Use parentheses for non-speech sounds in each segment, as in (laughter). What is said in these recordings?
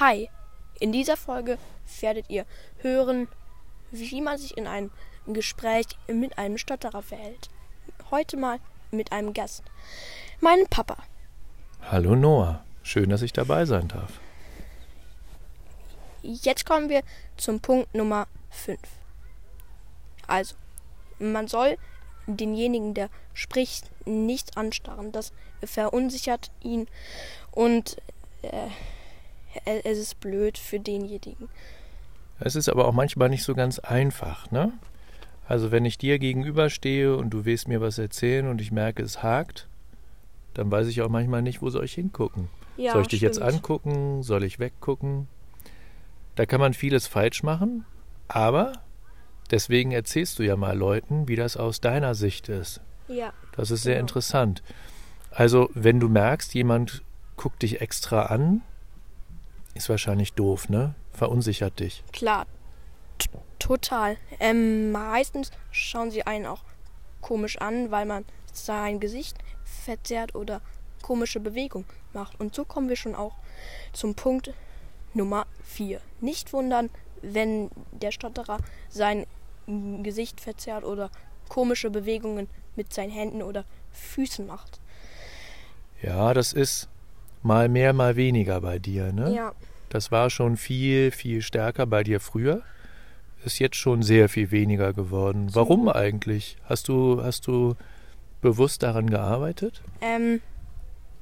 Hi, in dieser Folge werdet ihr hören, wie man sich in einem Gespräch mit einem Stotterer verhält. Heute mal mit einem Gast, meinem Papa. Hallo Noah, schön, dass ich dabei sein darf. Jetzt kommen wir zum Punkt Nummer 5. Also, man soll denjenigen, der spricht, nicht anstarren. Das verunsichert ihn und äh, es ist blöd für denjenigen. Es ist aber auch manchmal nicht so ganz einfach, ne? Also wenn ich dir gegenüberstehe und du willst mir was erzählen und ich merke, es hakt, dann weiß ich auch manchmal nicht, wo soll ich hingucken. Ja, soll ich dich stimmt. jetzt angucken? Soll ich weggucken? Da kann man vieles falsch machen, aber deswegen erzählst du ja mal Leuten, wie das aus deiner Sicht ist. Ja, Das ist sehr Genau. interessant. Also, wenn du merkst, jemand guckt dich extra an, ist wahrscheinlich doof, ne? Verunsichert dich. klar. T total. Ähm, meistens schauen sie einen auch komisch an, weil man sein Gesicht verzerrt oder komische Bewegungen macht. Und so kommen wir schon auch zum Punkt Nummer 4. Nicht wundern, wenn der Stotterer sein Gesicht verzerrt oder komische Bewegungen mit seinen Händen oder Füßen macht. Ja, das ist mal mehr, mal weniger bei dir, ne? Ja, Das war schon viel, viel stärker bei dir früher. Ist jetzt schon sehr viel weniger geworden. So. Warum eigentlich? Hast du, hast du bewusst daran gearbeitet? Ähm,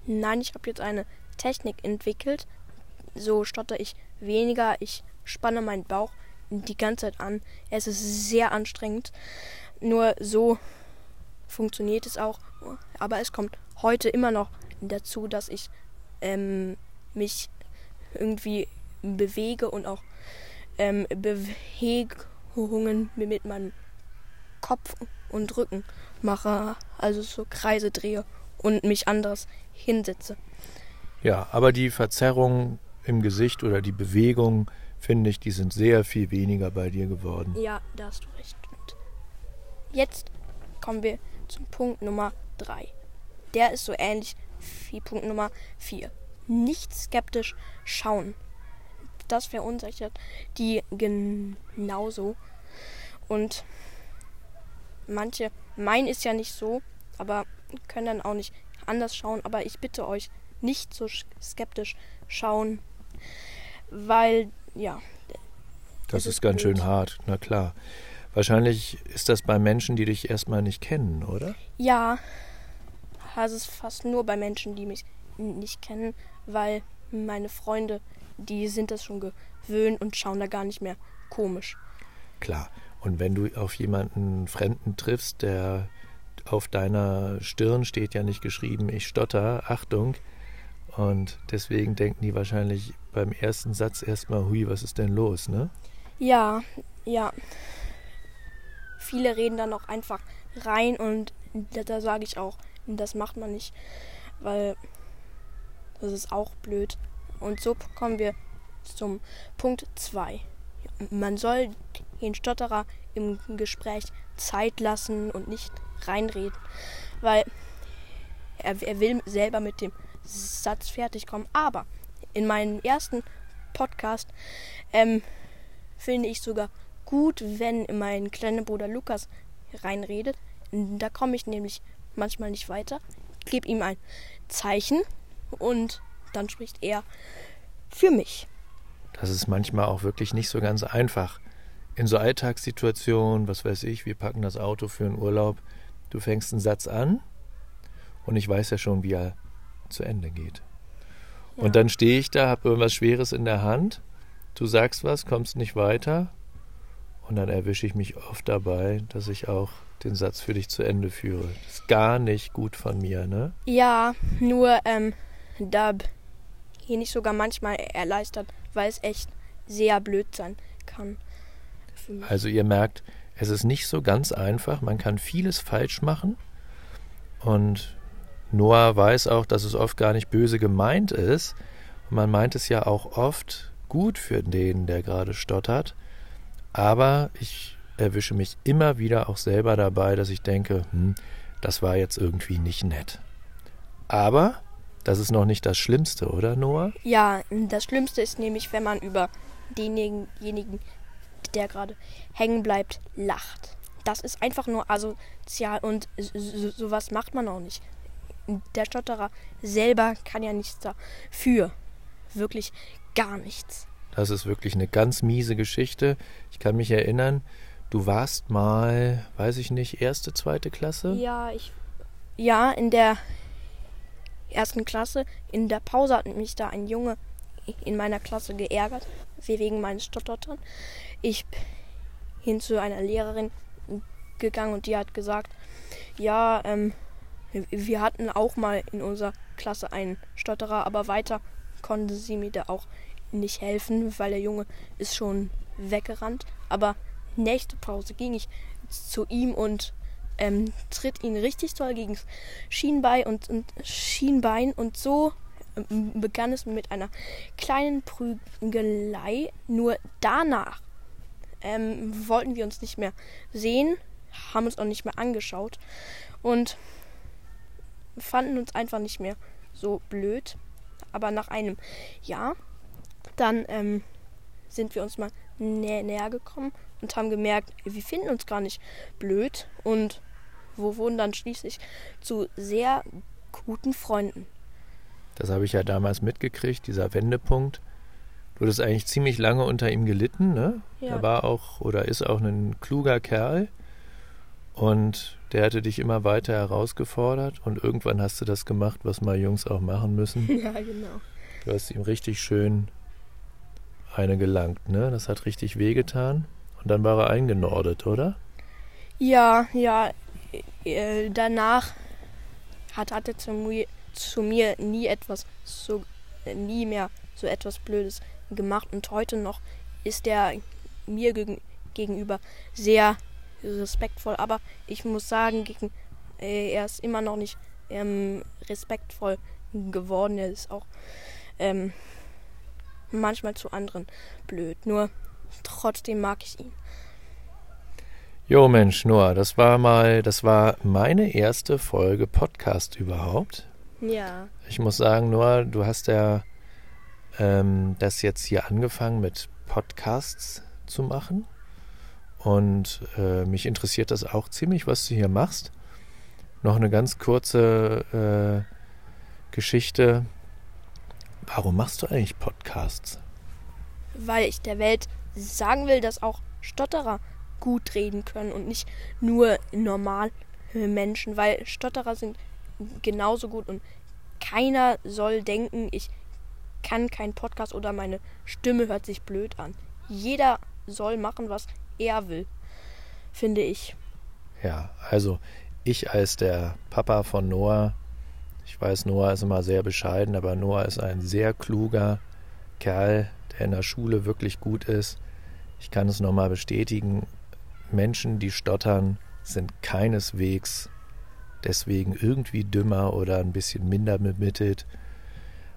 nein, ich habe jetzt eine Technik entwickelt. So stotter ich weniger. Ich spanne meinen Bauch die ganze Zeit an. Es ist sehr anstrengend. Nur so funktioniert es auch. Aber es kommt heute immer noch dazu, dass ich ähm, mich irgendwie bewege und auch ähm, Bewegungen mit meinem Kopf und Rücken mache. Also so Kreise drehe und mich anders hinsetze. Ja, aber die Verzerrung im Gesicht oder die Bewegung, finde ich, die sind sehr viel weniger bei dir geworden. Ja, da hast du recht. Und jetzt kommen wir zum Punkt Nummer 3. Der ist so ähnlich Punkt Nummer 4. Nicht skeptisch schauen. Das verunsichert die genauso. Und manche meinen es ja nicht so, aber können dann auch nicht anders schauen. Aber ich bitte euch, nicht so sch- skeptisch schauen, weil, ja, Das ist ist ganz blöd. schön hart, na klar. Wahrscheinlich ist das bei Menschen, die dich erstmal nicht kennen, oder? Ja, also es fast nur bei Menschen, die mich nicht kennen, weil meine Freunde, die sind das schon gewöhnt und schauen da gar nicht mehr komisch. Klar. Und wenn du auf jemanden Fremden triffst, der auf deiner Stirn steht ja nicht geschrieben, ich stotter, Achtung. Und deswegen denken die wahrscheinlich beim ersten Satz erstmal, hui, was ist denn los, ne? Ja, ja. Viele reden dann auch einfach rein und da, da sage ich auch, das macht man nicht, weil das ist auch blöd. Und so kommen wir zum Punkt 2. Man soll den Stotterer im Gespräch Zeit lassen und nicht reinreden, weil er, er will selber mit dem Satz fertig kommen. Aber in meinem ersten Podcast ähm, finde ich sogar gut, wenn mein kleiner Bruder Lukas reinredet. Da komme ich nämlich manchmal nicht weiter. Gebe ihm ein Zeichen und dann spricht er für mich. Das ist manchmal auch wirklich nicht so ganz einfach. In so Alltagssituationen, was weiß ich, wir packen das Auto für einen Urlaub, du fängst einen Satz an und ich weiß ja schon, wie er zu Ende geht. Ja. Und dann stehe ich da, habe irgendwas Schweres in der Hand, du sagst was, kommst nicht weiter und dann erwische ich mich oft dabei, dass ich auch den Satz für dich zu Ende führe. Das ist gar nicht gut von mir, ne? Ja, nur ähm, da bin ich sogar manchmal erleichtert, weil es echt sehr blöd sein kann. Also ihr merkt, es ist nicht so ganz einfach. Man kann vieles falsch machen. Und Noah weiß auch, dass es oft gar nicht böse gemeint ist. Und man meint es ja auch oft gut für den, der gerade stottert. Aber ich erwische mich immer wieder auch selber dabei, dass ich denke, hm, das war jetzt irgendwie nicht nett. Aber Das ist noch nicht das Schlimmste, oder Noah? Ja, das Schlimmste ist nämlich, wenn man über denjenigen, der gerade hängen bleibt, lacht. Das ist einfach nur asozial und so, sowas macht man auch nicht. Der Stotterer selber kann ja nichts dafür. Wirklich gar nichts. Das ist wirklich eine ganz miese Geschichte. Ich kann mich erinnern, du warst mal, weiß ich nicht, erste, zweite Klasse? Ja, ich. Ja, in der ersten Klasse. In der Pause hat mich da ein Junge in meiner Klasse geärgert, wegen meines Stotterns. Ich hin zu einer Lehrerin gegangen und die hat gesagt, ja, ähm, wir hatten auch mal in unserer Klasse einen Stotterer, aber weiter konnte sie mir da auch nicht helfen, weil der Junge ist schon weggerannt. Aber nächste Pause ging ich zu ihm und ähm, tritt ihn richtig toll gegen das Schienbein und, und Schienbein und so ähm, begann es mit einer kleinen Prügelei. Nur danach ähm, wollten wir uns nicht mehr sehen, haben uns auch nicht mehr angeschaut und fanden uns einfach nicht mehr so blöd. Aber nach einem Jahr, dann ähm, sind wir uns mal nä näher gekommen und haben gemerkt, wir finden uns gar nicht blöd und wo wurden dann schließlich zu sehr guten Freunden. Das habe ich ja damals mitgekriegt, dieser Wendepunkt. Du hattest eigentlich ziemlich lange unter ihm gelitten, ne? Ja. Er war auch oder ist auch ein kluger Kerl. Und der hatte dich immer weiter herausgefordert und irgendwann hast du das gemacht, was mal Jungs auch machen müssen. (laughs) Ja, genau. Du hast ihm richtig schön eine gelangt, ne? Das hat richtig wehgetan. Und dann war er eingenordet, oder? Ja, ja. Äh, danach hat, hat er zu mir, zu mir nie etwas so äh, nie mehr so etwas Blödes gemacht und heute noch ist er mir geg gegenüber sehr respektvoll, aber ich muss sagen, gegen, äh, er ist immer noch nicht ähm, respektvoll geworden. Er ist auch ähm, manchmal zu anderen blöd. Nur trotzdem mag ich ihn. Jo Mensch, Noah, das war mal, das war meine erste Folge Podcast überhaupt. Ja. Ich muss sagen, Noah, du hast ja ähm, das jetzt hier angefangen mit Podcasts zu machen. Und äh, mich interessiert das auch ziemlich, was du hier machst. Noch eine ganz kurze äh, Geschichte. Warum machst du eigentlich Podcasts? Weil ich der Welt sagen will, dass auch Stotterer gut reden können und nicht nur normal Menschen, weil Stotterer sind genauso gut und keiner soll denken, ich kann keinen Podcast oder meine Stimme hört sich blöd an. Jeder soll machen, was er will, finde ich. Ja, also ich als der Papa von Noah, ich weiß, Noah ist immer sehr bescheiden, aber Noah ist ein sehr kluger Kerl, der in der Schule wirklich gut ist. Ich kann es nochmal bestätigen, Menschen, die stottern, sind keineswegs deswegen irgendwie dümmer oder ein bisschen minder bemittelt.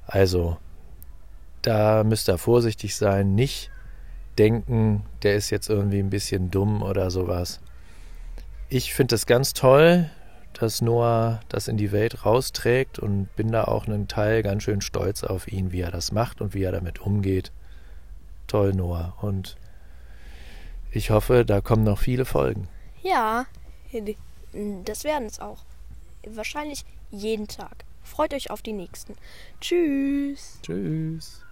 Also, da müsst ihr vorsichtig sein, nicht denken, der ist jetzt irgendwie ein bisschen dumm oder sowas. Ich finde es ganz toll, dass Noah das in die Welt rausträgt und bin da auch einen Teil ganz schön stolz auf ihn, wie er das macht und wie er damit umgeht. Toll, Noah. Und ich hoffe, da kommen noch viele Folgen. Ja, das werden es auch. Wahrscheinlich jeden Tag. Freut euch auf die nächsten. Tschüss. Tschüss.